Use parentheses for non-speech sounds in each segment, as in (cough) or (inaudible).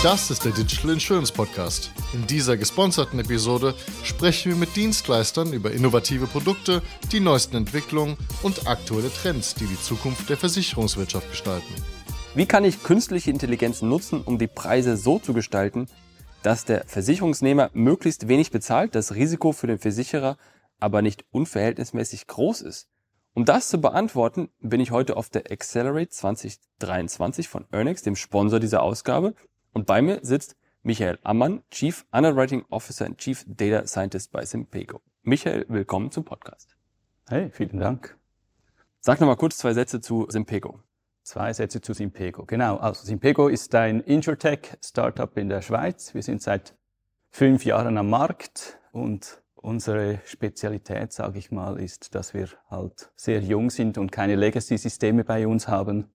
Das ist der Digital Insurance Podcast. In dieser gesponserten Episode sprechen wir mit Dienstleistern über innovative Produkte, die neuesten Entwicklungen und aktuelle Trends, die die Zukunft der Versicherungswirtschaft gestalten. Wie kann ich künstliche Intelligenz nutzen, um die Preise so zu gestalten, dass der Versicherungsnehmer möglichst wenig bezahlt, das Risiko für den Versicherer aber nicht unverhältnismäßig groß ist? Um das zu beantworten, bin ich heute auf der Accelerate 2023 von Ernex, dem Sponsor dieser Ausgabe. Und bei mir sitzt Michael Ammann, Chief Underwriting Officer und Chief Data Scientist bei Simpego. Michael, willkommen zum Podcast. Hey, vielen Dank. Sag noch mal kurz zwei Sätze zu Simpego. Zwei Sätze zu Simpego. Genau, also Simpego ist ein Insurtech-Startup in der Schweiz. Wir sind seit fünf Jahren am Markt und unsere Spezialität, sage ich mal, ist, dass wir halt sehr jung sind und keine Legacy-Systeme bei uns haben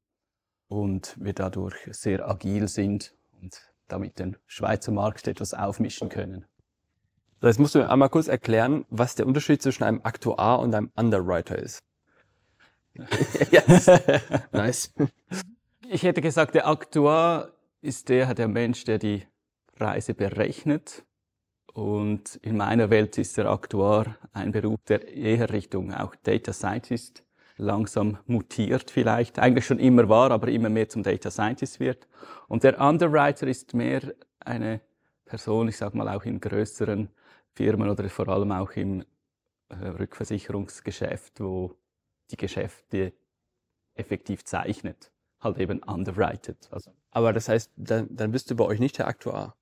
und wir dadurch sehr agil sind und damit den Schweizer Markt etwas aufmischen können. So, jetzt musst du mir einmal kurz erklären, was der Unterschied zwischen einem Aktuar und einem Underwriter ist. (laughs) yes. (laughs) nice. Ich hätte gesagt, der Aktuar ist der, der Mensch, der die Preise berechnet. Und in meiner Welt ist der Aktuar ein Beruf, der eher Richtung auch Data Scientist langsam mutiert vielleicht, eigentlich schon immer war, aber immer mehr zum Data Scientist wird. Und der Underwriter ist mehr eine Person, ich sage mal auch in größeren Firmen oder vor allem auch im äh, Rückversicherungsgeschäft, wo die Geschäfte effektiv zeichnet, halt eben underwritet. Also. Aber das heißt, dann, dann bist du bei euch nicht der Aktuar?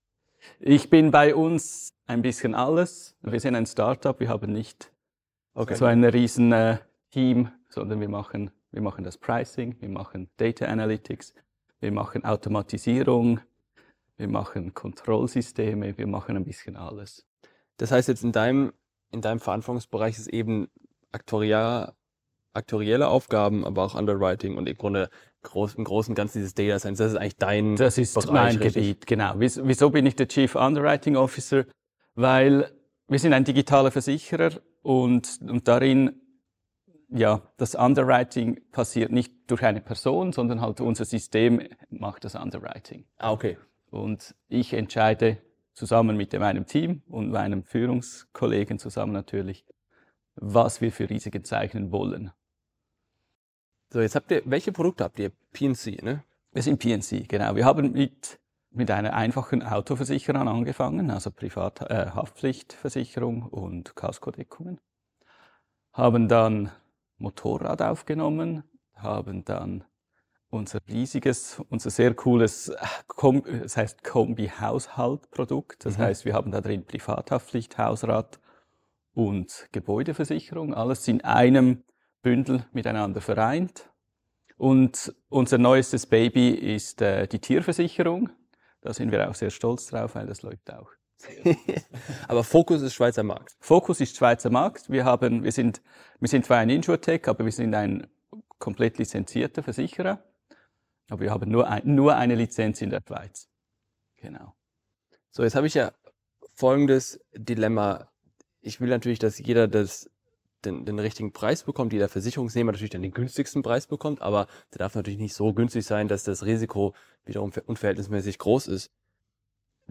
Ich bin bei uns ein bisschen alles. Wir sind ein Startup, wir haben nicht okay. so ein riesen äh, Team, sondern wir machen, wir machen das Pricing, wir machen Data Analytics, wir machen Automatisierung, wir machen Kontrollsysteme, wir machen ein bisschen alles. Das heißt jetzt in deinem, in deinem Verantwortungsbereich ist eben aktoriell, aktorielle Aufgaben, aber auch Underwriting und im Grunde groß, im Großen und Ganzen dieses Data Science. Das ist eigentlich dein Das ist Bereich, mein richtig? Gebiet, genau. Wieso bin ich der Chief Underwriting Officer? Weil wir sind ein digitaler Versicherer und, und darin ja, das Underwriting passiert nicht durch eine Person, sondern halt unser System macht das Underwriting. Ah, okay. Und ich entscheide zusammen mit meinem Team und meinem Führungskollegen zusammen natürlich, was wir für Risiken zeichnen wollen. So, jetzt habt ihr, welche Produkte habt ihr? PNC, ne? Wir sind PNC, genau. Wir haben mit, mit einer einfachen Autoversicherung angefangen, also Privat, äh, und Kaskodeckungen. Haben dann Motorrad aufgenommen, haben dann unser riesiges, unser sehr cooles, äh, das heißt Kombi-Haushalt-Produkt. Das mhm. heißt, wir haben da drin Privathaftpflicht, Hausrat und Gebäudeversicherung, alles in einem Bündel miteinander vereint. Und unser neuestes Baby ist äh, die Tierversicherung. Da sind wir auch sehr stolz drauf, weil das läuft auch. Aber Fokus ist Schweizer Markt. Fokus ist Schweizer Markt. Wir haben, wir sind, wir sind zwar ein Insurtech, aber wir sind ein komplett lizenzierter Versicherer. Aber wir haben nur, ein, nur eine Lizenz in der Schweiz. Genau. So, jetzt habe ich ja folgendes Dilemma. Ich will natürlich, dass jeder das, den, den richtigen Preis bekommt, jeder Versicherungsnehmer natürlich dann den günstigsten Preis bekommt, aber der darf natürlich nicht so günstig sein, dass das Risiko wiederum unverhältnismäßig groß ist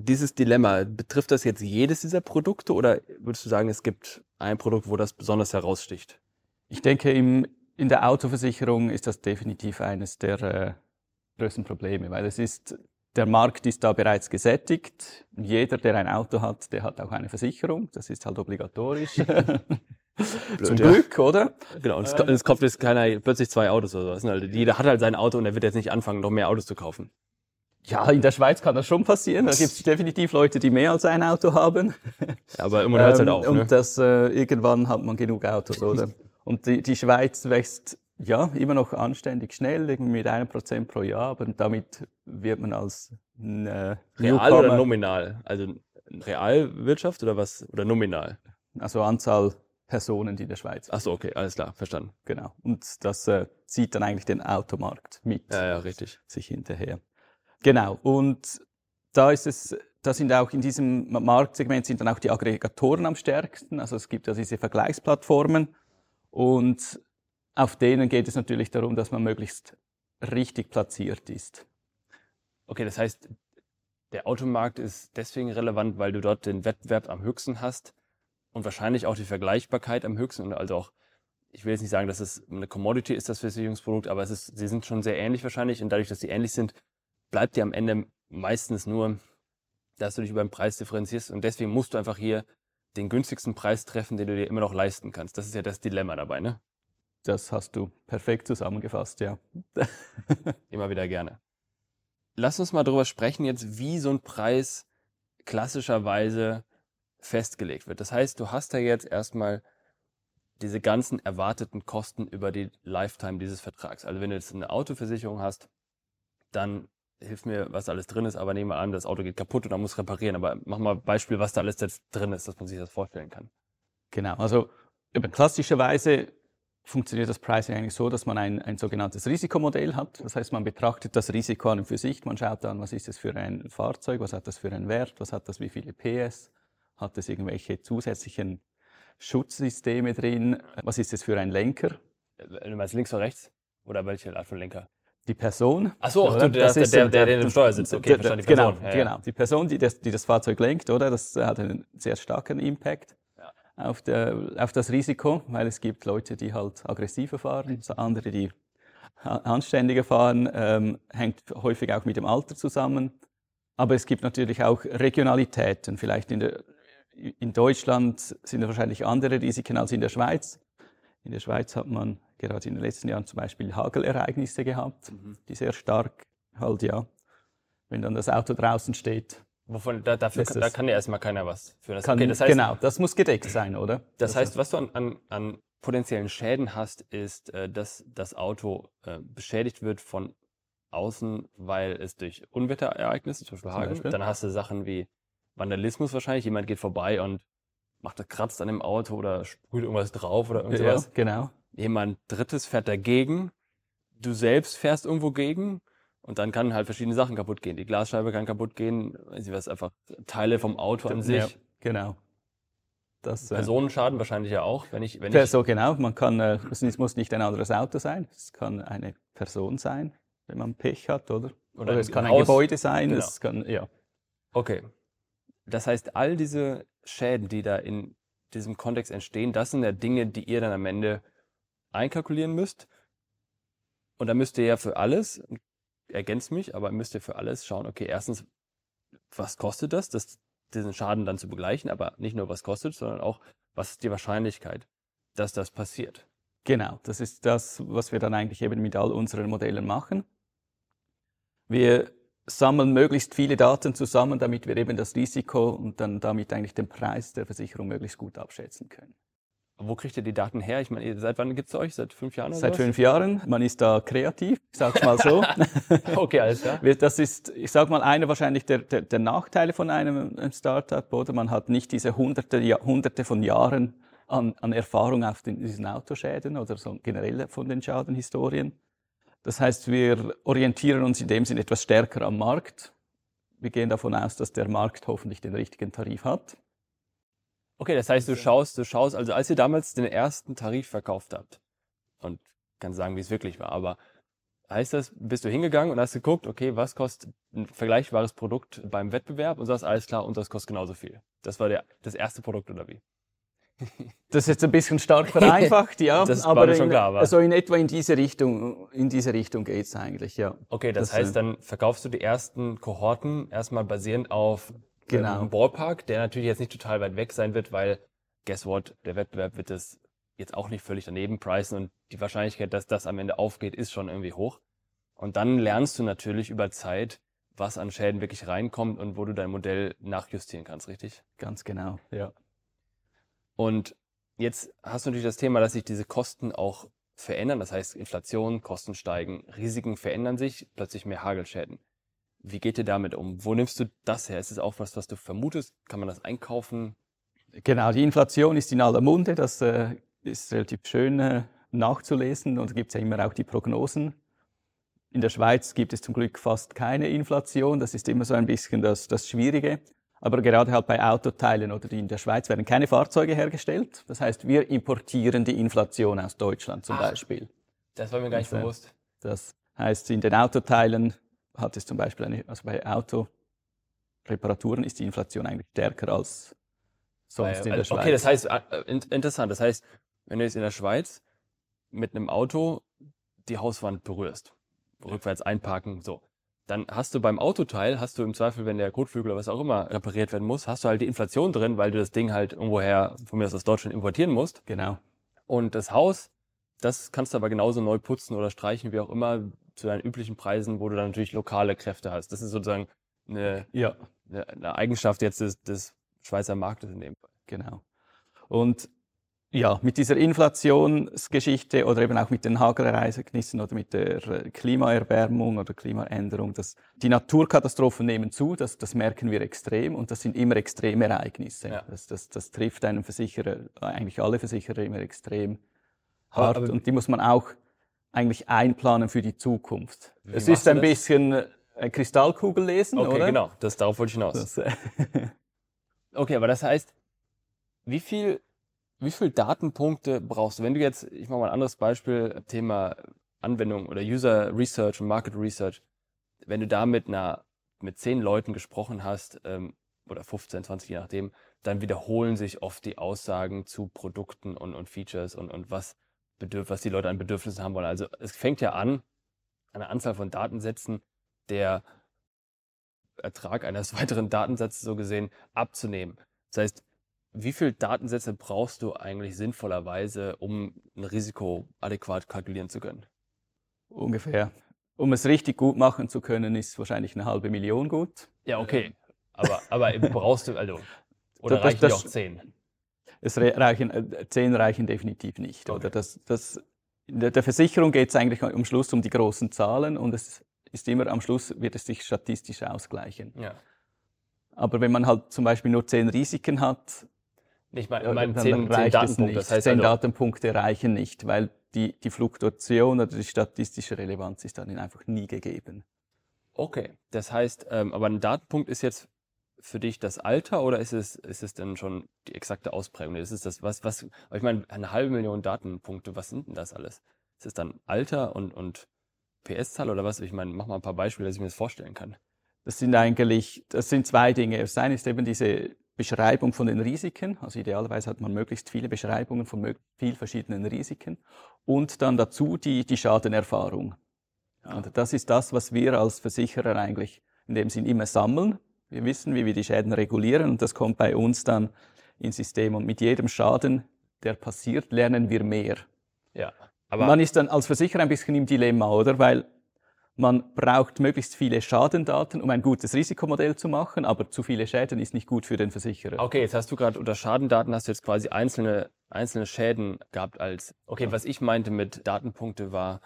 dieses Dilemma, betrifft das jetzt jedes dieser Produkte oder würdest du sagen, es gibt ein Produkt, wo das besonders heraussticht? Ich denke, im, in der Autoversicherung ist das definitiv eines der äh, größten Probleme, weil es ist, der Markt ist da bereits gesättigt. Jeder, der ein Auto hat, der hat auch eine Versicherung. Das ist halt obligatorisch. (laughs) Blöd, Zum Glück, ja. oder? Genau, und es, ähm, es kauft jetzt keiner plötzlich zwei Autos oder so. Halt, jeder hat halt sein Auto und er wird jetzt nicht anfangen, noch mehr Autos zu kaufen. Ja, in der Schweiz kann das schon passieren. Da gibt es definitiv Leute, die mehr als ein Auto haben. Ja, aber immer hört halt ähm, auf. Und ne? das, äh, irgendwann hat man genug Autos, oder? (laughs) Und die, die Schweiz wächst ja immer noch anständig schnell, irgendwie mit einem Prozent pro Jahr, aber damit wird man als äh, Real oder nominal? Also Realwirtschaft oder was? Oder nominal? Also Anzahl Personen, die in der Schweiz Ach so, okay, alles klar, verstanden. Genau. Und das äh, zieht dann eigentlich den Automarkt mit. Ja, ja, richtig. Sich hinterher. Genau. Und da ist es, da sind auch in diesem Marktsegment sind dann auch die Aggregatoren am stärksten. Also es gibt ja diese Vergleichsplattformen und auf denen geht es natürlich darum, dass man möglichst richtig platziert ist. Okay, das heißt, Der Automarkt ist deswegen relevant, weil du dort den Wettbewerb am höchsten hast und wahrscheinlich auch die Vergleichbarkeit am höchsten und also auch, ich will jetzt nicht sagen, dass es eine Commodity ist, das Versicherungsprodukt, aber es ist, sie sind schon sehr ähnlich wahrscheinlich und dadurch, dass sie ähnlich sind, bleibt dir am Ende meistens nur, dass du dich über den Preis differenzierst und deswegen musst du einfach hier den günstigsten Preis treffen, den du dir immer noch leisten kannst. Das ist ja das Dilemma dabei, ne? Das hast du perfekt zusammengefasst, ja. (laughs) immer wieder gerne. Lass uns mal darüber sprechen jetzt, wie so ein Preis klassischerweise festgelegt wird. Das heißt, du hast da jetzt erstmal diese ganzen erwarteten Kosten über die Lifetime dieses Vertrags. Also wenn du jetzt eine Autoversicherung hast, dann hilf mir, was alles drin ist, aber nehmen wir an, das Auto geht kaputt und man muss reparieren. Aber mach mal ein Beispiel, was da alles jetzt drin ist, dass man sich das vorstellen kann. Genau, also klassischerweise funktioniert das Pricing eigentlich so, dass man ein, ein sogenanntes Risikomodell hat. Das heißt, man betrachtet das Risiko an und für sich. Man schaut an, was ist das für ein Fahrzeug, was hat das für einen Wert, was hat das, wie viele PS, hat es irgendwelche zusätzlichen Schutzsysteme drin, was ist das für ein Lenker. Du meinst links oder rechts? Oder welche Art von Lenker? Die Person. Ach so, oder? das ist der, der, der, der Steuer sitzt. Okay, der, die Person. Genau, ja, ja. genau. Die Person, die das, die das Fahrzeug lenkt, oder? Das hat einen sehr starken Impact ja. auf, der, auf das Risiko, weil es gibt Leute, die halt aggressiver fahren, andere, die anständiger fahren, ähm, hängt häufig auch mit dem Alter zusammen. Aber es gibt natürlich auch Regionalitäten. Vielleicht in, der, in Deutschland sind wahrscheinlich andere Risiken als in der Schweiz. In der Schweiz hat man gerade in den letzten Jahren zum Beispiel Hagelereignisse gehabt, mhm. die sehr stark halt, ja, wenn dann das Auto draußen steht. Wovon, da, dafür kann, da kann ja erstmal keiner was für das. Kann, okay, das heißt, genau, das muss gedeckt sein, oder? Das, heißt, was du an, an, an potenziellen Schäden hast, ist, äh, dass das Auto äh, beschädigt wird von außen, weil es durch Unwetterereignisse, zum Beispiel Hagen, dann hast du Sachen wie Vandalismus wahrscheinlich, jemand geht vorbei und macht das kratzt an dem Auto oder sprüht irgendwas drauf oder irgendwas. Ja, genau. Jemand drittes fährt dagegen, du selbst fährst irgendwo gegen und dann kann halt verschiedene Sachen kaputt gehen. Die Glasscheibe kann kaputt gehen, weiß ich was, einfach Teile vom Auto an sich. Ja, genau. Das, äh, Personenschaden wahrscheinlich ja auch, wenn ich, wenn ich so genau. Man kann, äh, es muss nicht ein anderes Auto sein. Es kann eine Person sein, wenn man Pech hat, oder? Oder, oder es kann ein Haus. Gebäude sein. Genau. Es kann, ja. Okay. Das heißt, all diese Schäden, die da in diesem Kontext entstehen, das sind ja Dinge, die ihr dann am Ende einkalkulieren müsst. Und da müsst ihr ja für alles, ergänzt mich, aber müsst ihr für alles schauen, okay, erstens, was kostet das, das diesen Schaden dann zu begleichen, aber nicht nur was kostet, sondern auch, was ist die Wahrscheinlichkeit, dass das passiert. Genau, das ist das, was wir dann eigentlich eben mit all unseren Modellen machen. Wir sammeln möglichst viele Daten zusammen, damit wir eben das Risiko und dann damit eigentlich den Preis der Versicherung möglichst gut abschätzen können. Wo kriegt ihr die Daten her? Ich meine, seit wann gibt es euch? Seit fünf Jahren? Oder seit was? fünf Jahren. Man ist da kreativ, ich sag's mal so. (laughs) okay, alles klar. Das ist, ich sag mal, einer wahrscheinlich der, der, der Nachteile von einem, Startup, oder? Man hat nicht diese hunderte, hunderte von Jahren an, an Erfahrung auf den, diesen Autoschäden oder so generell von den Schadenhistorien. Das heißt, wir orientieren uns in dem Sinn etwas stärker am Markt. Wir gehen davon aus, dass der Markt hoffentlich den richtigen Tarif hat. Okay, das heißt, du schaust, du schaust, also als ihr damals den ersten Tarif verkauft habt, und kann sagen, wie es wirklich war, aber heißt das, bist du hingegangen und hast geguckt, okay, was kostet ein vergleichbares Produkt beim Wettbewerb und sagst, alles klar, und das kostet genauso viel. Das war der, das erste Produkt oder wie? (laughs) Das ist jetzt ein bisschen stark vereinfacht, ja. (laughs) das aber war schon in, klar. Aber. Also in etwa in diese Richtung, in diese Richtung geht's eigentlich, ja. Okay, das, das heißt, äh, dann verkaufst du die ersten Kohorten erstmal basierend auf genau. ähm, Ballpark, der natürlich jetzt nicht total weit weg sein wird, weil, guess what, der Wettbewerb wird das jetzt auch nicht völlig daneben preisen und die Wahrscheinlichkeit, dass das am Ende aufgeht, ist schon irgendwie hoch. Und dann lernst du natürlich über Zeit, was an Schäden wirklich reinkommt und wo du dein Modell nachjustieren kannst, richtig? Ganz genau, ja. Und jetzt hast du natürlich das Thema, dass sich diese Kosten auch verändern. Das heißt, Inflation, Kosten steigen, Risiken verändern sich, plötzlich mehr Hagelschäden. Wie geht ihr damit um? Wo nimmst du das her? Ist es auch was, was du vermutest? Kann man das einkaufen? Genau, die Inflation ist in aller Munde. Das äh, ist relativ schön äh, nachzulesen und da gibt es ja immer auch die Prognosen. In der Schweiz gibt es zum Glück fast keine Inflation. Das ist immer so ein bisschen das, das Schwierige. Aber gerade halt bei Autoteilen oder in der Schweiz werden keine Fahrzeuge hergestellt. Das heißt, wir importieren die Inflation aus Deutschland zum Ach, Beispiel. Das war mir gar nicht das, bewusst. Das heißt, in den Autoteilen hat es zum Beispiel eine, also bei Auto, Reparaturen ist die Inflation eigentlich stärker als sonst in der also, Schweiz. Okay, das heißt, äh, in, interessant. Das heißt, wenn du jetzt in der Schweiz mit einem Auto die Hauswand berührst, rückwärts einparken, so, dann hast du beim Autoteil, hast du im Zweifel, wenn der Kotflügel oder was auch immer repariert werden muss, hast du halt die Inflation drin, weil du das Ding halt irgendwoher von mir aus aus Deutschland importieren musst. Genau. Und das Haus, das kannst du aber genauso neu putzen oder streichen, wie auch immer, zu deinen üblichen Preisen, wo du dann natürlich lokale Kräfte hast. Das ist sozusagen eine, Ja, eine, eine Eigenschaft jetzt des, des Schweizer Marktes in dem Fall. genau. Und ja, mit dieser Inflationsgeschichte oder eben auch mit den Hagerereignissen oder mit der äh, Klimaerwärmung oder Klimaänderung, das, die Naturkatastrophen nehmen zu, das, das merken wir extrem und das sind immer Extremereignisse. Ja. Das, das, das trifft einen Versicherer, eigentlich alle Versicherer immer extrem Aber- hart aber- und die muss man auch eigentlich einplanen für die Zukunft. Wie es ist ein bisschen äh, Kristallkugel lesen, Okay, oder? genau, das, darauf wollte ich hinaus. Das, äh, (laughs) Okay, aber das heißt, wie viel, wie viel Datenpunkte brauchst du? Wenn du jetzt, ich mache mal ein anderes Beispiel, Thema Anwendung oder User Research und Market Research, wenn du da mit einer, mit zehn Leuten gesprochen hast, ähm, oder 15, 20, je nachdem, dann wiederholen sich oft die Aussagen zu Produkten und, und Features und, und was, bedürf, was die Leute an Bedürfnissen haben wollen. Also es fängt ja an, eine Anzahl von Datensätzen, der Ertrag eines (laughs) weiteren Datensatzes so gesehen abzunehmen. Das heißt, wie viele Datensätze brauchst du eigentlich sinnvollerweise, um ein Risiko adäquat kalkulieren zu können? Ungefähr. Um es richtig gut machen zu können, ist wahrscheinlich eine halbe Million gut. Ja, okay. Aber, aber (laughs) brauchst du, also, oder Das- reichen das- dir auch zehn? Es re- reichen, äh, zehn reichen definitiv nicht. Okay. Oder das, das, in der, Versicherung geht es eigentlich am Schluss um die großen Zahlen und es ist immer am Schluss wird es sich statistisch ausgleichen. Ja. Aber wenn man halt zum Beispiel nur zehn Risiken hat, Ich meine, ja, ich meine dann zehn, zehn Datenpunkte. nicht. Das heißt zehn also, Datenpunkte reichen nicht, weil die, die Fluktuation oder die statistische Relevanz ist dann einfach nie gegeben. okay. Das heißt, ähm, aber ein Datenpunkt ist jetzt für dich das Alter oder ist es, ist es denn schon die exakte Ausprägung? Ist es das, was, was, ich meine, eine halbe Million Datenpunkte, was sind denn das alles? Ist es dann Alter und, und PS-Zahl oder was? Ich meine, mach mal ein paar Beispiele, dass ich mir das vorstellen kann. Das sind eigentlich, das sind zwei Dinge. Das eine ist eben diese Beschreibung von den Risiken. Also idealerweise hat man möglichst viele Beschreibungen von vielen verschiedenen Risiken. Und dann dazu die, die Schadenerfahrung. Und das ist das, was wir als Versicherer eigentlich in dem Sinn immer sammeln. Wir wissen, wie wir die Schäden regulieren und das kommt bei uns dann ins System. Und mit jedem Schaden, der passiert, lernen wir mehr. Ja. Man ist dann als Versicherer ein bisschen im Dilemma, oder? Weil man braucht möglichst viele Schadendaten, um ein gutes Risikomodell zu machen, aber zu viele Schäden ist nicht gut für den Versicherer. Okay, jetzt hast du gerade unter Schadendaten hast du jetzt quasi einzelne, einzelne Schäden gehabt als, okay, was ich meinte mit Datenpunkte war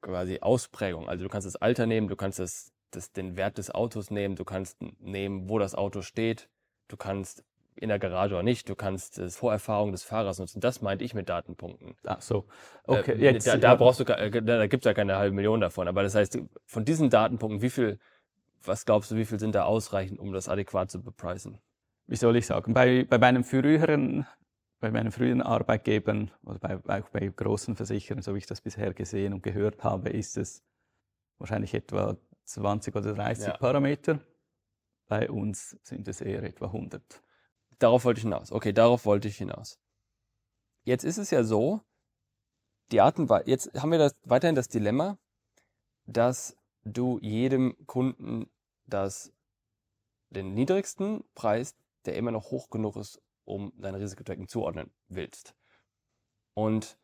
quasi Ausprägung. Also du kannst das Alter nehmen, du kannst das, das, den Wert des Autos nehmen, du kannst nehmen, wo das Auto steht, du kannst in der Garage oder nicht, du kannst das Vorerfahrung des Fahrers nutzen. Das meinte ich mit Datenpunkten. Ach so. Okay, Äh, jetzt. da, da ja. brauchst du, äh, da, da gibt es ja keine halbe Million davon. Aber das heißt, von diesen Datenpunkten, wie viel, was glaubst du, wie viel sind da ausreichend, um das adäquat zu bepreisen? wie soll ich sagen, bei, bei meinem früheren, bei meinen früheren Arbeitgebern oder bei, auch bei großen Versicherern, so wie ich das bisher gesehen und gehört habe, ist es wahrscheinlich etwa 20 oder 30 Ja. Parameter. Bei uns sind es eher etwa 100. Darauf wollte ich hinaus. Okay, darauf wollte ich hinaus. Jetzt ist es ja so, die Art und Weise, jetzt haben wir das, weiterhin das Dilemma, dass du jedem Kunden das, den niedrigsten Preis, der immer noch hoch genug ist, um dein Risikotracking zuordnen willst. Und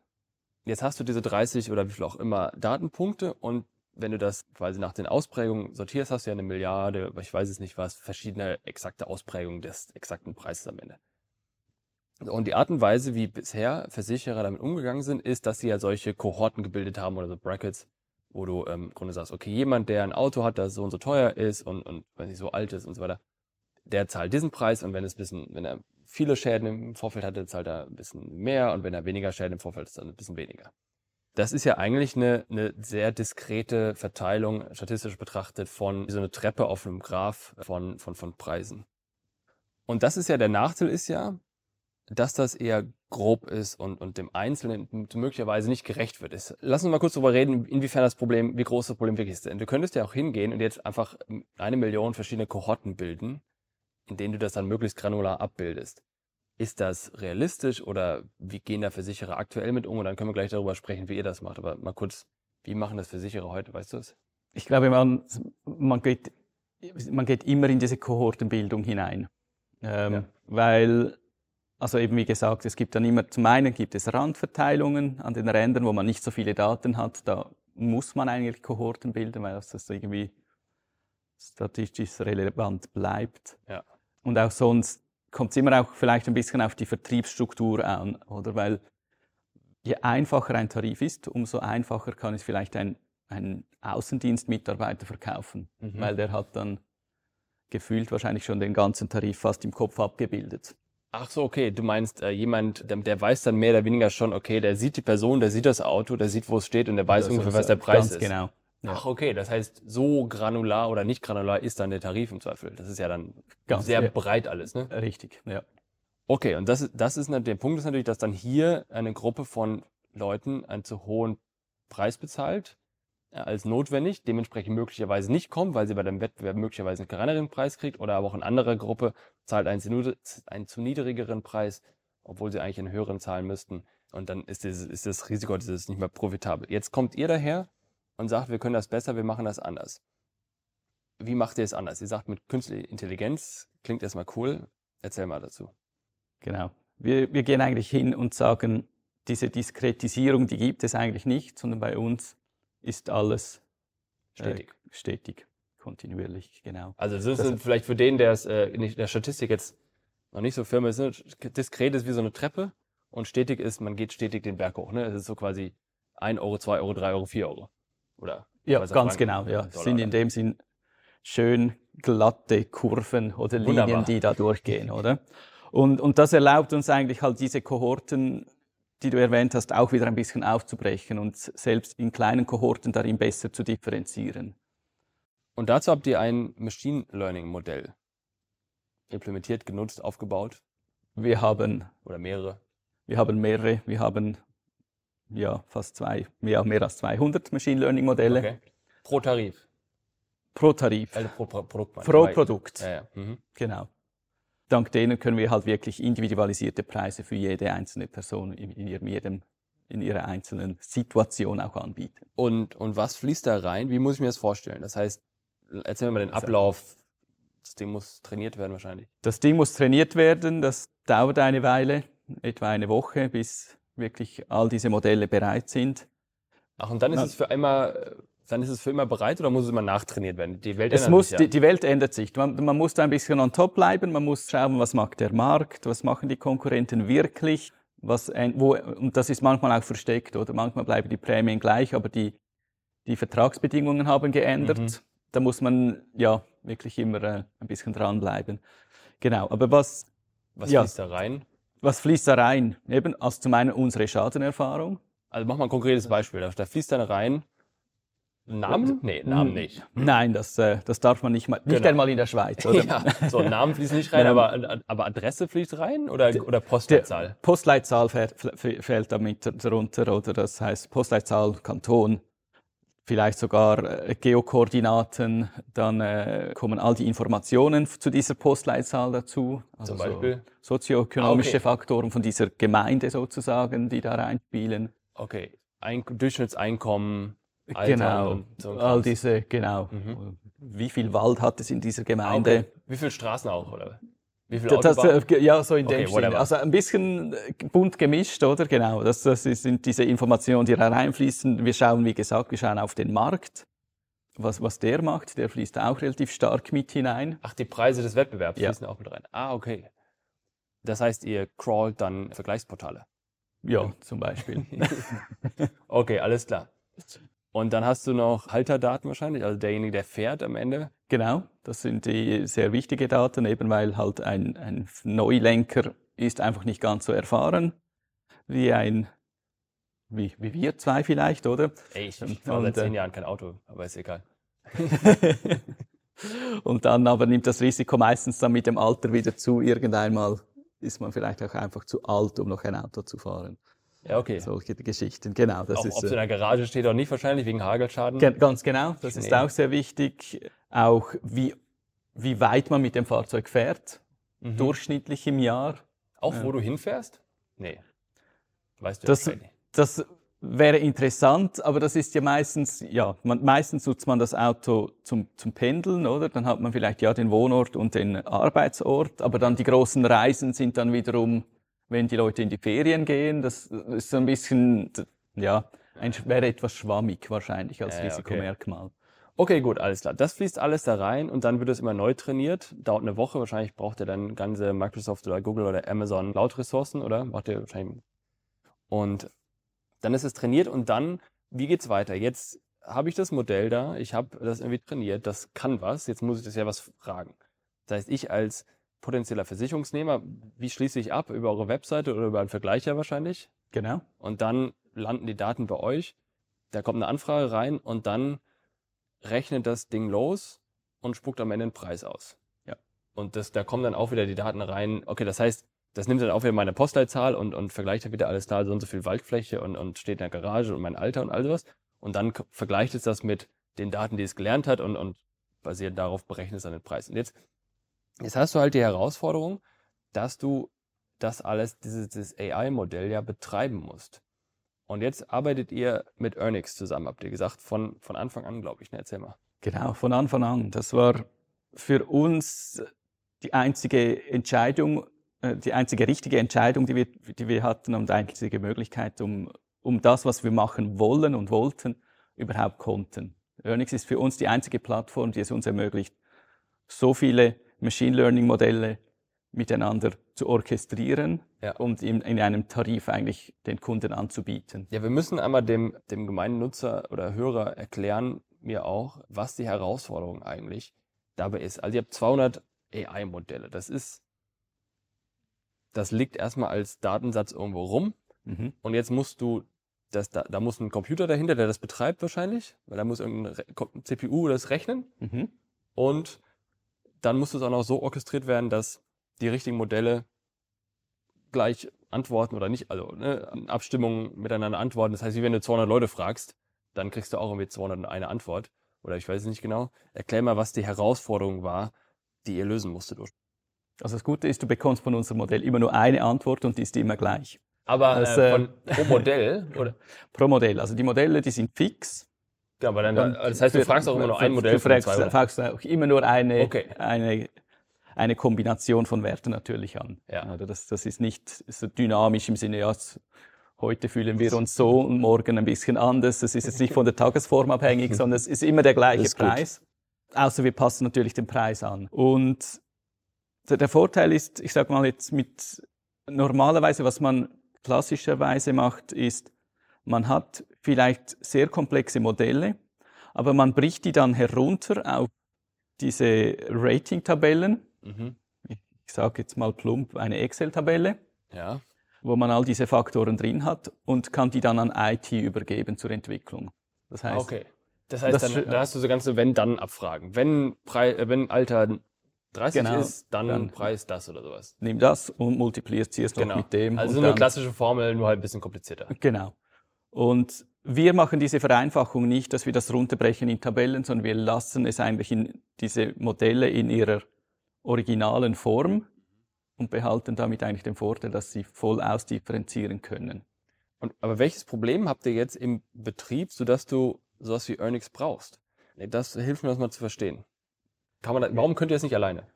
jetzt hast du diese 30 oder wie viel auch immer Datenpunkte und wenn du das quasi nach den Ausprägungen sortierst, hast du ja eine Milliarde, aber ich weiß es nicht was, verschiedene exakte Ausprägungen des exakten Preises am Ende. Und die Art und Weise, wie bisher Versicherer damit umgegangen sind, ist, dass sie ja solche Kohorten gebildet haben oder so Brackets, wo du ähm, im Grunde sagst, okay, jemand, der ein Auto hat, das so und so teuer ist und, und weiß nicht, so alt ist und so weiter, der zahlt diesen Preis und wenn es bisschen, wenn er viele Schäden im Vorfeld hatte, zahlt er ein bisschen mehr und wenn er weniger Schäden im Vorfeld hat, dann ein bisschen weniger. Das ist ja eigentlich eine, eine sehr diskrete Verteilung, statistisch betrachtet, von so eine Treppe auf einem Graph von, von, von Preisen. Und das ist ja, der Nachteil ist ja, dass das eher grob ist und, und dem Einzelnen möglicherweise nicht gerecht wird. Ist. Lass uns mal kurz darüber reden, inwiefern das Problem, wie groß das Problem wirklich ist. Denn du könntest ja auch hingehen und jetzt einfach eine Million verschiedene Kohorten bilden in denen du das dann möglichst granular abbildest. Ist das realistisch oder wie gehen da Versicherer aktuell mit um? Und dann können wir gleich darüber sprechen, wie ihr das macht. Aber mal kurz, wie machen das Versicherer heute, weißt du es? Ich glaube, man, man, geht, man geht immer in diese Kohortenbildung hinein. Ähm, ja. Weil, also eben wie gesagt, es gibt dann immer, zum einen gibt es Randverteilungen an den Rändern, wo man nicht so viele Daten hat. Da muss man eigentlich Kohorten bilden, weil das irgendwie statistisch relevant bleibt. Ja. Und auch sonst kommt es immer auch vielleicht ein bisschen auf die Vertriebsstruktur an, oder? Weil je einfacher ein Tarif ist, umso einfacher kann es vielleicht ein, ein Außendienstmitarbeiter verkaufen, mhm. weil der hat dann gefühlt wahrscheinlich schon den ganzen Tarif fast im Kopf abgebildet. Ach so, okay. Du meinst äh, jemand, der, der, weiß dann mehr oder weniger schon, okay, der sieht die Person, der sieht das Auto, der sieht, wo es steht und der weiß ungefähr, was der Preis ganz ist. Genau. Ach, okay. Das heißt, so granular oder nicht granular ist dann der Tarif im Zweifel. Das ist ja dann ganz, sehr ja. breit alles, ne? Richtig, ja. Okay, und das, das ist der Punkt ist natürlich, dass dann hier eine Gruppe von Leuten einen zu hohen Preis bezahlt als notwendig, dementsprechend möglicherweise nicht kommen, weil sie bei dem Wettbewerb möglicherweise einen geringeren Preis kriegt oder aber auch eine andere Gruppe zahlt einen zu, einen zu niedrigeren Preis, obwohl sie eigentlich einen höheren zahlen müssten. Und dann ist, dieses, ist das Risiko dieses nicht mehr profitabel. Jetzt kommt ihr daher und sagt, wir können das besser, wir machen das anders. Wie macht ihr es anders? Ihr sagt mit künstlicher Intelligenz, klingt erstmal cool. Erzähl mal dazu. Genau. Wir, wir gehen eigentlich hin und sagen, diese Diskretisierung, die gibt es eigentlich nicht, sondern bei uns ist alles äh, stetig. Äh, stetig, kontinuierlich, genau. Also das ist das vielleicht für den, der es äh, in der Statistik jetzt noch nicht so firm ist, ne? diskret ist wie so eine Treppe und stetig ist, man geht stetig den Berg hoch. Ne? Es ist so quasi 1 Euro, 2 Euro, 3 Euro, 4 Euro. Oder? Ja, ganz genau. Ja. Dollar, sind in dem Sinn schön glatte Kurven oder Linien, Wunderbar. die da durchgehen, (laughs) oder? Und, und das erlaubt uns eigentlich halt diese Kohorten die du erwähnt hast, auch wieder ein bisschen aufzubrechen und selbst in kleinen Kohorten darin besser zu differenzieren. Und dazu habt ihr ein Machine Learning Modell implementiert, genutzt, aufgebaut? Wir haben oder mehrere. Wir haben mehrere. Wir haben ja fast zwei, mehr, mehr als 200 Machine Learning Modelle. Okay. Pro Tarif. Pro Tarif. Also pro, pro Produkt. Pro Produkt. Ja, ja. Mhm. Genau dank denen können wir halt wirklich individualisierte Preise für jede einzelne Person in, in, ihrem, jedem, in ihrer einzelnen Situation auch anbieten. Und, und was fließt da rein? Wie muss ich mir das vorstellen? Das heißt, erzähl mir mal den Ablauf. Das Ding muss trainiert werden wahrscheinlich. Das Ding muss trainiert werden. Das dauert eine Weile, etwa eine Woche, bis wirklich all diese Modelle bereit sind. Ach, und dann ist es für einmal dann ist es für immer bereit oder muss es immer nachtrainiert werden? Die Welt es muss, sich ja. die, die, Welt ändert sich. Man, man, muss da ein bisschen on top bleiben. Man muss schauen, was macht der Markt, was machen die Konkurrenten wirklich. Was, wo, und das ist manchmal auch versteckt oder manchmal bleiben die Prämien gleich, aber die, die Vertragsbedingungen haben geändert. Mhm. Da muss man ja wirklich immer äh, ein bisschen dranbleiben. Genau. Aber was, was ja, fließt da rein? Was fließt da rein? Eben, also zum einen unsere Schadenerfahrung. Also mach mal ein konkretes Beispiel. Da fließt dann rein, Namen? Nee, Namen nicht. Nein, das, äh, das darf man nicht mal, nicht genau. einmal in der Schweiz, oder? ja, so Namen fließen nicht rein, aber, aber Adresse fließt rein oder, oder Postleitzahl? Postleitzahl fällt, fällt damit darunter, oder das heißt Postleitzahl, Kanton, vielleicht sogar äh, Geokoordinaten, dann äh, kommen all die Informationen zu dieser Postleitzahl dazu. Also Zum Beispiel? So sozioökonomische ah, okay. Faktoren von dieser Gemeinde sozusagen, die da reinspielen. Okay, Ein Durchschnittseinkommen, Alter genau, so all diese, genau. Mhm. Wie viel Wald hat es in dieser Gemeinde? Okay. Wie viele Straßen auch, oder? Wie viel das, äh, Ja, so in okay, dem Sinne. Also ein bisschen äh, bunt gemischt, oder? Genau. Das, das sind diese Informationen, die da reinfließen. Wir schauen, wie gesagt, wir schauen auf den Markt. Was, was der macht, der fließt auch relativ stark mit hinein. Ach, die Preise des Wettbewerbs ja. fließen auch mit rein. Ah, okay. Das heißt, ihr crawlt dann Vergleichsportale. Ja, zum Beispiel. (laughs) okay, alles klar. Und dann hast du noch Halterdaten wahrscheinlich, also derjenige, der fährt am Ende. Genau, das sind die sehr wichtige Daten, eben weil halt ein, ein Neulenker ist einfach nicht ganz so erfahren wie ein, wie, wie wir zwei vielleicht, oder? Ey, ich, fahre seit zehn äh, Jahren kein Auto, aber ist egal. (laughs) und dann aber nimmt das Risiko meistens dann mit dem Alter wieder zu. Irgendeinmal ist man vielleicht auch einfach zu alt, um noch ein Auto zu fahren. Ja, okay. Solche Geschichten, genau. Das auch, ist, ob es in der Garage steht oder nicht, wahrscheinlich wegen Hagelschaden. Ganz genau, das ist auch sehr wichtig. Auch wie wie weit man mit dem Fahrzeug fährt, Mhm. durchschnittlich im Jahr. Auch wo du hinfährst? Nee. Weißt du Das, ja nicht. das wäre interessant, aber das ist ja meistens, ja, man, meistens nutzt man das Auto zum, zum Pendeln, oder? Dann hat man vielleicht ja den Wohnort und den Arbeitsort, aber dann die großen Reisen sind dann wiederum, wenn die Leute in die Ferien gehen, das ist so ein bisschen, ja, ein, wäre etwas schwammig wahrscheinlich als Ja, ja, okay. Risikomerkmal. Okay, gut, alles klar. Das fließt alles da rein und dann wird es immer neu trainiert. Dauert eine Woche. Wahrscheinlich braucht ihr dann ganze Microsoft oder Google oder Amazon Cloud-Ressourcen, oder? Macht ihr wahrscheinlich. Und dann ist es trainiert und dann, wie geht's weiter? Jetzt habe ich das Modell da, ich habe das irgendwie trainiert, das kann was, jetzt muss ich das ja was fragen. Das heißt, ich als potenzieller Versicherungsnehmer, wie schließe ich ab? Über eure Webseite oder über einen Vergleicher wahrscheinlich? Genau. und dann landen die Daten bei euch. Da kommt eine Anfrage rein und dann rechnet das Ding los und spuckt am Ende einen Preis aus. Ja. Und das, da kommen dann auch wieder die Daten rein. Okay, das heißt, das nimmt dann auch wieder meine Postleitzahl und, und vergleicht dann wieder alles da, so und so viel Waldfläche und, und steht in der Garage und mein Alter und all sowas. Und dann vergleicht es das mit den Daten, die es gelernt hat und, und basiert darauf berechnet es dann den Preis. Und jetzt, jetzt hast du halt die Herausforderung, dass du das alles, dieses, dieses AI-Modell ja betreiben musst. Und jetzt arbeitet ihr mit Ernix zusammen, habt ihr gesagt, von, von Anfang an, glaube ich. Ne? Erzähl mal. Genau, von Anfang an. Das war für uns die einzige Entscheidung, äh, die einzige richtige Entscheidung, die wir, die wir hatten und die einzige Möglichkeit, um, um das, was wir machen wollen und wollten, überhaupt konnten. Earnix ist für uns die einzige Plattform, die es uns ermöglicht, so viele Machine Learning Modelle miteinander zu orchestrieren Ja. und in, in einem Tarif eigentlich den Kunden anzubieten. Ja, wir müssen einmal dem, dem gemeinen Nutzer oder Hörer erklären, mir auch, was die Herausforderung eigentlich dabei ist. Also ihr habt 200 AI-Modelle. Das ist, das liegt erstmal als Datensatz irgendwo rum. Mhm. Und jetzt musst du, das, da, da muss ein Computer dahinter, der das betreibt wahrscheinlich, weil da muss irgendein Re CPU das rechnen. Mhm. Und dann muss es auch noch so orchestriert werden, dass die richtigen Modelle gleich antworten oder nicht, also ne, in Abstimmung miteinander antworten. Das heißt, wie wenn du 200 Leute fragst, dann kriegst du auch irgendwie 201 Antwort. Oder ich weiß es nicht genau. Erklär mal, was die Herausforderung war, die ihr lösen musstet. Also das Gute ist, du bekommst von unserem Modell immer nur eine Antwort und die ist immer gleich. Aber äh, äh, von, pro Modell, oder? (laughs) Pro Modell. Also die Modelle, die sind fix. Ja, aber dann, Und das heißt, du für- fragst auch immer nur für- ein Modell Du fragst, 200. fragst auch immer nur eine, Okay. eine, eine Kombination von Werten natürlich an. Ja. Oder Das, das ist nicht so dynamisch im Sinne, ja, heute fühlen wir uns so und morgen ein bisschen anders. Das ist jetzt nicht von der Tagesform abhängig, (laughs) sondern es ist immer der gleiche ist gut. Preis. Außer wir passen natürlich den Preis an. Und der, Vorteil ist, ich sage mal jetzt mit normalerweise, was man klassischerweise macht, ist, man hat vielleicht sehr komplexe Modelle, aber man bricht die dann herunter auf diese Rating-Tabellen. Mhm. Ich sage jetzt mal plump eine Excel-Tabelle, Ja. wo man all diese Faktoren drin hat und kann die dann an IT übergeben zur Entwicklung. Das heißt, Okay. Das heißt, Das- dann, dann hast du so ganze Wenn-Dann-Abfragen. Wenn, äh, wenn Alter 30 Genau. ist, dann, Dann- Preis das oder sowas. nimm das und multiplizierst es noch mit dem. Also so eine klassische Formel, nur halt ein bisschen komplizierter. Genau. Und wir machen diese Vereinfachung nicht, dass wir das runterbrechen in Tabellen, sondern wir lassen es eigentlich in diese Modelle in ihrer originalen Form und behalten damit eigentlich den Vorteil, dass sie voll ausdifferenzieren können. Und, aber welches Problem habt ihr jetzt im Betrieb, sodass du sowas wie Earnix brauchst? Das hilft mir das mal zu verstehen. Kann man warum könnt ihr das nicht alleine?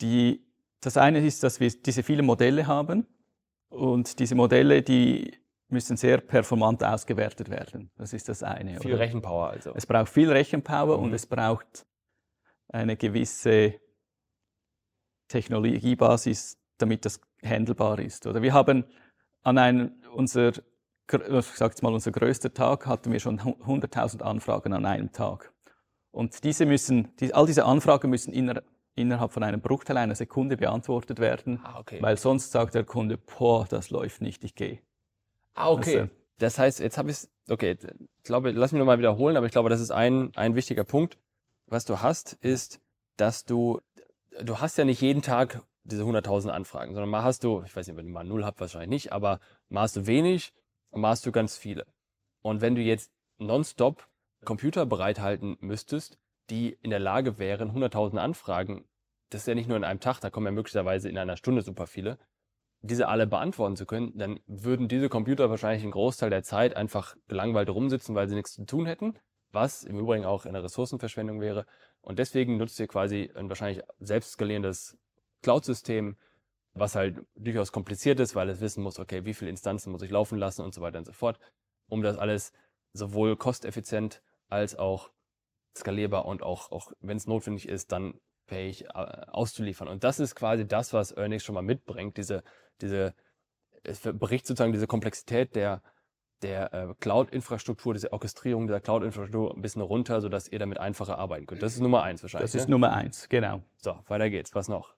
Die, das eine ist, dass wir diese vielen Modelle haben und diese Modelle, die müssen sehr performant ausgewertet werden. Das ist das eine. Viel oder? Rechenpower also. Es braucht viel Rechenpower Mhm. und es braucht eine gewisse Technologiebasis, damit das handelbar ist. Oder wir haben an einem, unser, ich sag jetzt mal, unser größter Tag hatten wir schon hu- 100.000 Anfragen an einem Tag. Und diese müssen, die, all diese Anfragen müssen inner, innerhalb von einem Bruchteil einer Sekunde beantwortet werden, Ah, okay. weil sonst sagt der Kunde, boah, das läuft nicht, ich gehe. Ah, okay. Also- das heißt, jetzt habe ich es, okay, ich glaube, lass mich nochmal wiederholen, aber ich glaube, das ist ein, ein wichtiger Punkt. Was du hast, ist, dass du, du hast ja nicht jeden Tag diese 100.000 Anfragen, sondern mal hast du, ich weiß nicht, wenn du mal null habt, wahrscheinlich nicht, aber mal hast du wenig und mal hast du ganz viele. Und wenn du jetzt nonstop Computer bereithalten müsstest, die in der Lage wären, 100.000 Anfragen, das ist ja nicht nur in einem Tag, da kommen ja möglicherweise in einer Stunde super viele, diese alle beantworten zu können, dann würden diese Computer wahrscheinlich einen Großteil der Zeit einfach gelangweilt rumsitzen, weil sie nichts zu tun hätten, was im Übrigen auch eine Ressourcenverschwendung wäre. Und deswegen nutzt ihr quasi ein wahrscheinlich selbst skalierendes Cloud-System, was halt durchaus kompliziert ist, weil es wissen muss, okay, wie viele Instanzen muss ich laufen lassen und so weiter und so fort, um das alles sowohl kosteffizient als auch skalierbar und auch, auch wenn es notwendig ist, dann fähig äh, auszuliefern. Und das ist quasi das, was Earnix schon mal mitbringt, diese, diese, es berichtet sozusagen diese Komplexität der, der äh, Cloud-Infrastruktur, diese Orchestrierung der Cloud-Infrastruktur ein bisschen runter, sodass ihr damit einfacher arbeiten könnt. Das ist Nummer eins wahrscheinlich. Das ist ne? Nummer eins, genau. So, weiter geht's. Was noch?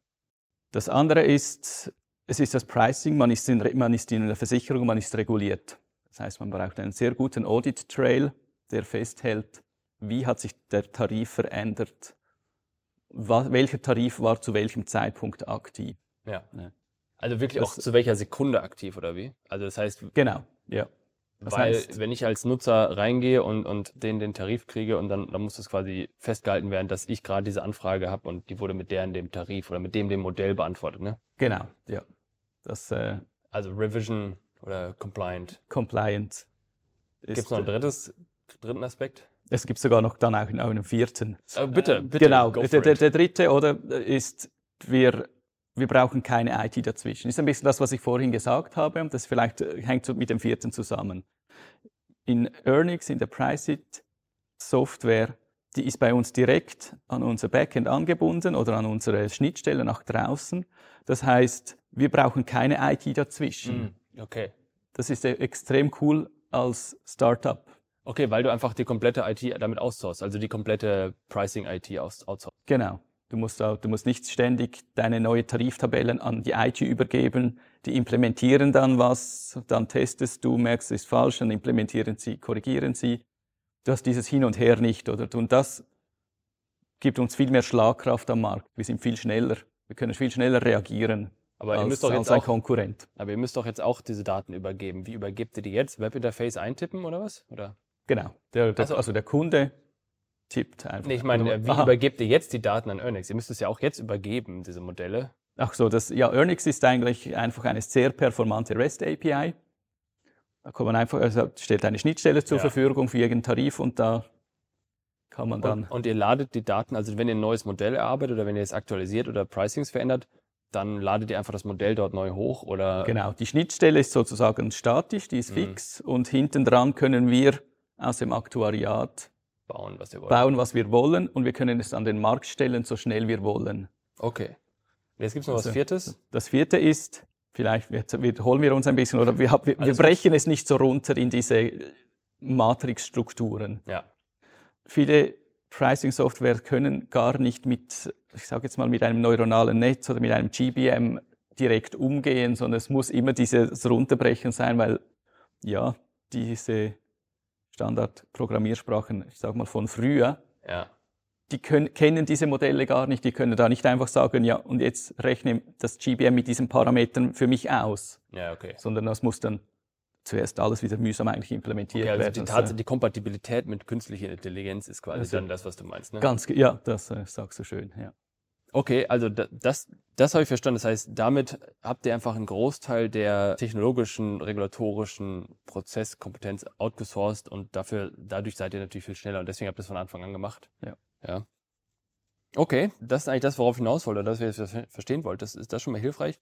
Das andere ist, es ist das Pricing, man ist, in, man ist in der Versicherung, man ist reguliert. Das heißt, man braucht einen sehr guten Audit-Trail, der festhält, wie hat sich der Tarif verändert, welcher Tarif war zu welchem Zeitpunkt aktiv. Ja. ja. Also wirklich das, auch zu welcher Sekunde aktiv oder wie? Also das heißt. Genau, ja. Das weil heißt, wenn ich als Nutzer reingehe und, und den den Tarif kriege und dann, dann muss das quasi festgehalten werden, dass ich gerade diese Anfrage habe und die wurde mit der in dem Tarif oder mit dem dem Modell beantwortet, ne? Genau, ja. Das, äh, also Revision oder Compliant. Compliant. Gibt es noch ein drittes, dritten Aspekt? Es gibt sogar noch dann auch einen vierten. Oh, bitte, bitte. Genau. Der, der, der, dritte oder ist, wir, wir brauchen keine IT dazwischen. Ist ein bisschen das, was ich vorhin gesagt habe. Und das vielleicht äh, hängt mit dem vierten zusammen. In Earnix, in der Priceit Software, die ist bei uns direkt an unser Backend angebunden oder an unsere Schnittstelle nach draußen. Das heißt, wir brauchen keine IT dazwischen. Mm, okay. Das ist e-, extrem cool als Startup. Okay, weil du einfach die komplette IT damit outsourcest, also die komplette Pricing-IT outsourcest. Genau. Du musst, auch, du musst nicht ständig deine neue Tariftabellen an die IT übergeben. Die implementieren dann was, dann testest du, merkst, es ist falsch, dann implementieren sie, korrigieren sie. Du hast dieses Hin und Her nicht, oder? Und das gibt uns viel mehr Schlagkraft am Markt. Wir sind viel schneller. Wir können viel schneller reagieren. Aber als, ihr müsst doch jetzt auch, Konkurrent. Aber ihr müsst doch jetzt auch diese Daten übergeben. Wie übergebt ihr die jetzt? Webinterface eintippen oder was? Oder? Genau. Der, der, also, also, der Kunde tippt einfach. Nee, ich meine, wie Aha. übergebt ihr jetzt die Daten an Earnix? Ihr müsst es ja auch jetzt übergeben, diese Modelle. Ach so, das, ja, Earnix ist eigentlich einfach eine sehr performante REST API. Da kann man einfach, also stellt eine Schnittstelle zur ja. Verfügung für jeden Tarif und da kann man dann. Und, und, ihr ladet die Daten, also wenn ihr ein neues Modell erarbeitet oder wenn ihr es aktualisiert oder Pricings verändert, dann ladet ihr einfach das Modell dort neu hoch oder? Genau, die Schnittstelle ist sozusagen statisch, die ist mhm. fix und hinten dran können wir aus dem Aktuariat bauen, was wir wollen. Bauen, was wir wollen und wir können es an den Markt stellen, so schnell wir wollen. Okay. Jetzt gibt es noch also, was Viertes. Das Vierte ist, vielleicht wiederholen wir uns ein bisschen, oder wir, wir, wir brechen es nicht so runter in diese Matrixstrukturen. Ja. Viele Pricing-Software können gar nicht mit, ich sage jetzt mal, mit einem neuronalen Netz oder mit einem GBM direkt umgehen, sondern es muss immer dieses Runterbrechen sein, weil ja, diese Standard-Programmiersprachen, ich sage mal von früher, ja. die können, kennen diese Modelle gar nicht. Die können da nicht einfach sagen, ja, und jetzt rechne das GBM mit diesen Parametern für mich aus. Ja, okay. Sondern das muss dann zuerst alles wieder mühsam eigentlich implementiert okay, also werden. Die, Tatsache, die Kompatibilität mit künstlicher Intelligenz ist quasi also, dann das, was du meinst. Ne? Ganz, ja, das äh, sagst du schön, ja. Okay, also das, das habe ich verstanden. Das heißt, damit habt ihr einfach einen Großteil der technologischen, regulatorischen Prozesskompetenz outgesourced und dafür, dadurch seid ihr natürlich viel schneller und deswegen habt ihr es von Anfang an gemacht. Ja. ja. Okay, das ist eigentlich das, worauf ich hinaus wollte, dass wir das verstehen wollten. Das ist das schon mal hilfreich.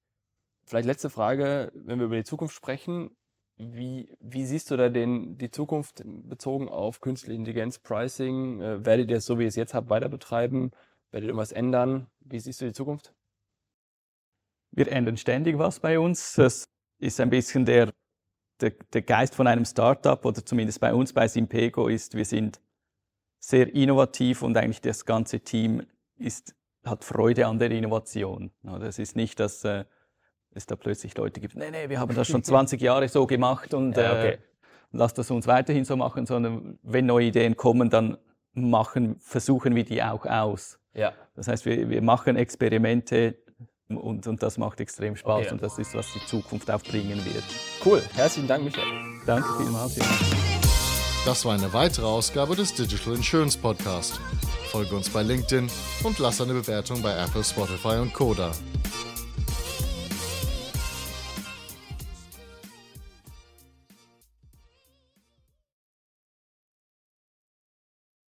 Vielleicht letzte Frage, wenn wir über die Zukunft sprechen. Wie, wie siehst du da den, die Zukunft bezogen auf künstliche Intelligenz, Pricing? Äh, werdet ihr es so, wie ihr es jetzt habt, weiter betreiben? Werdet ihr irgendwas ändern? Wie siehst du die Zukunft? Wir ändern ständig was bei uns. Das ist ein bisschen der, der, der Geist von einem Startup oder zumindest bei uns bei Simpego ist, wir sind sehr innovativ und eigentlich das ganze Team ist, hat Freude an der Innovation. Es ist nicht, dass äh, es da plötzlich Leute gibt, nee, nee, wir haben das schon (laughs) 20 Jahre so gemacht und ja, okay. äh, lasst das uns weiterhin so machen, sondern wenn neue Ideen kommen, dann machen, versuchen wir die auch aus. Ja. Das heißt, wir, wir machen Experimente und, und das macht extrem Spaß okay. und das ist, was die Zukunft auch bringen wird. Cool. Herzlichen Dank, Michael. Danke vielmals. Ja. Das war eine weitere Ausgabe des Digital Insurance Podcast. Folge uns bei LinkedIn und lass eine Bewertung bei Apple, Spotify und Koda.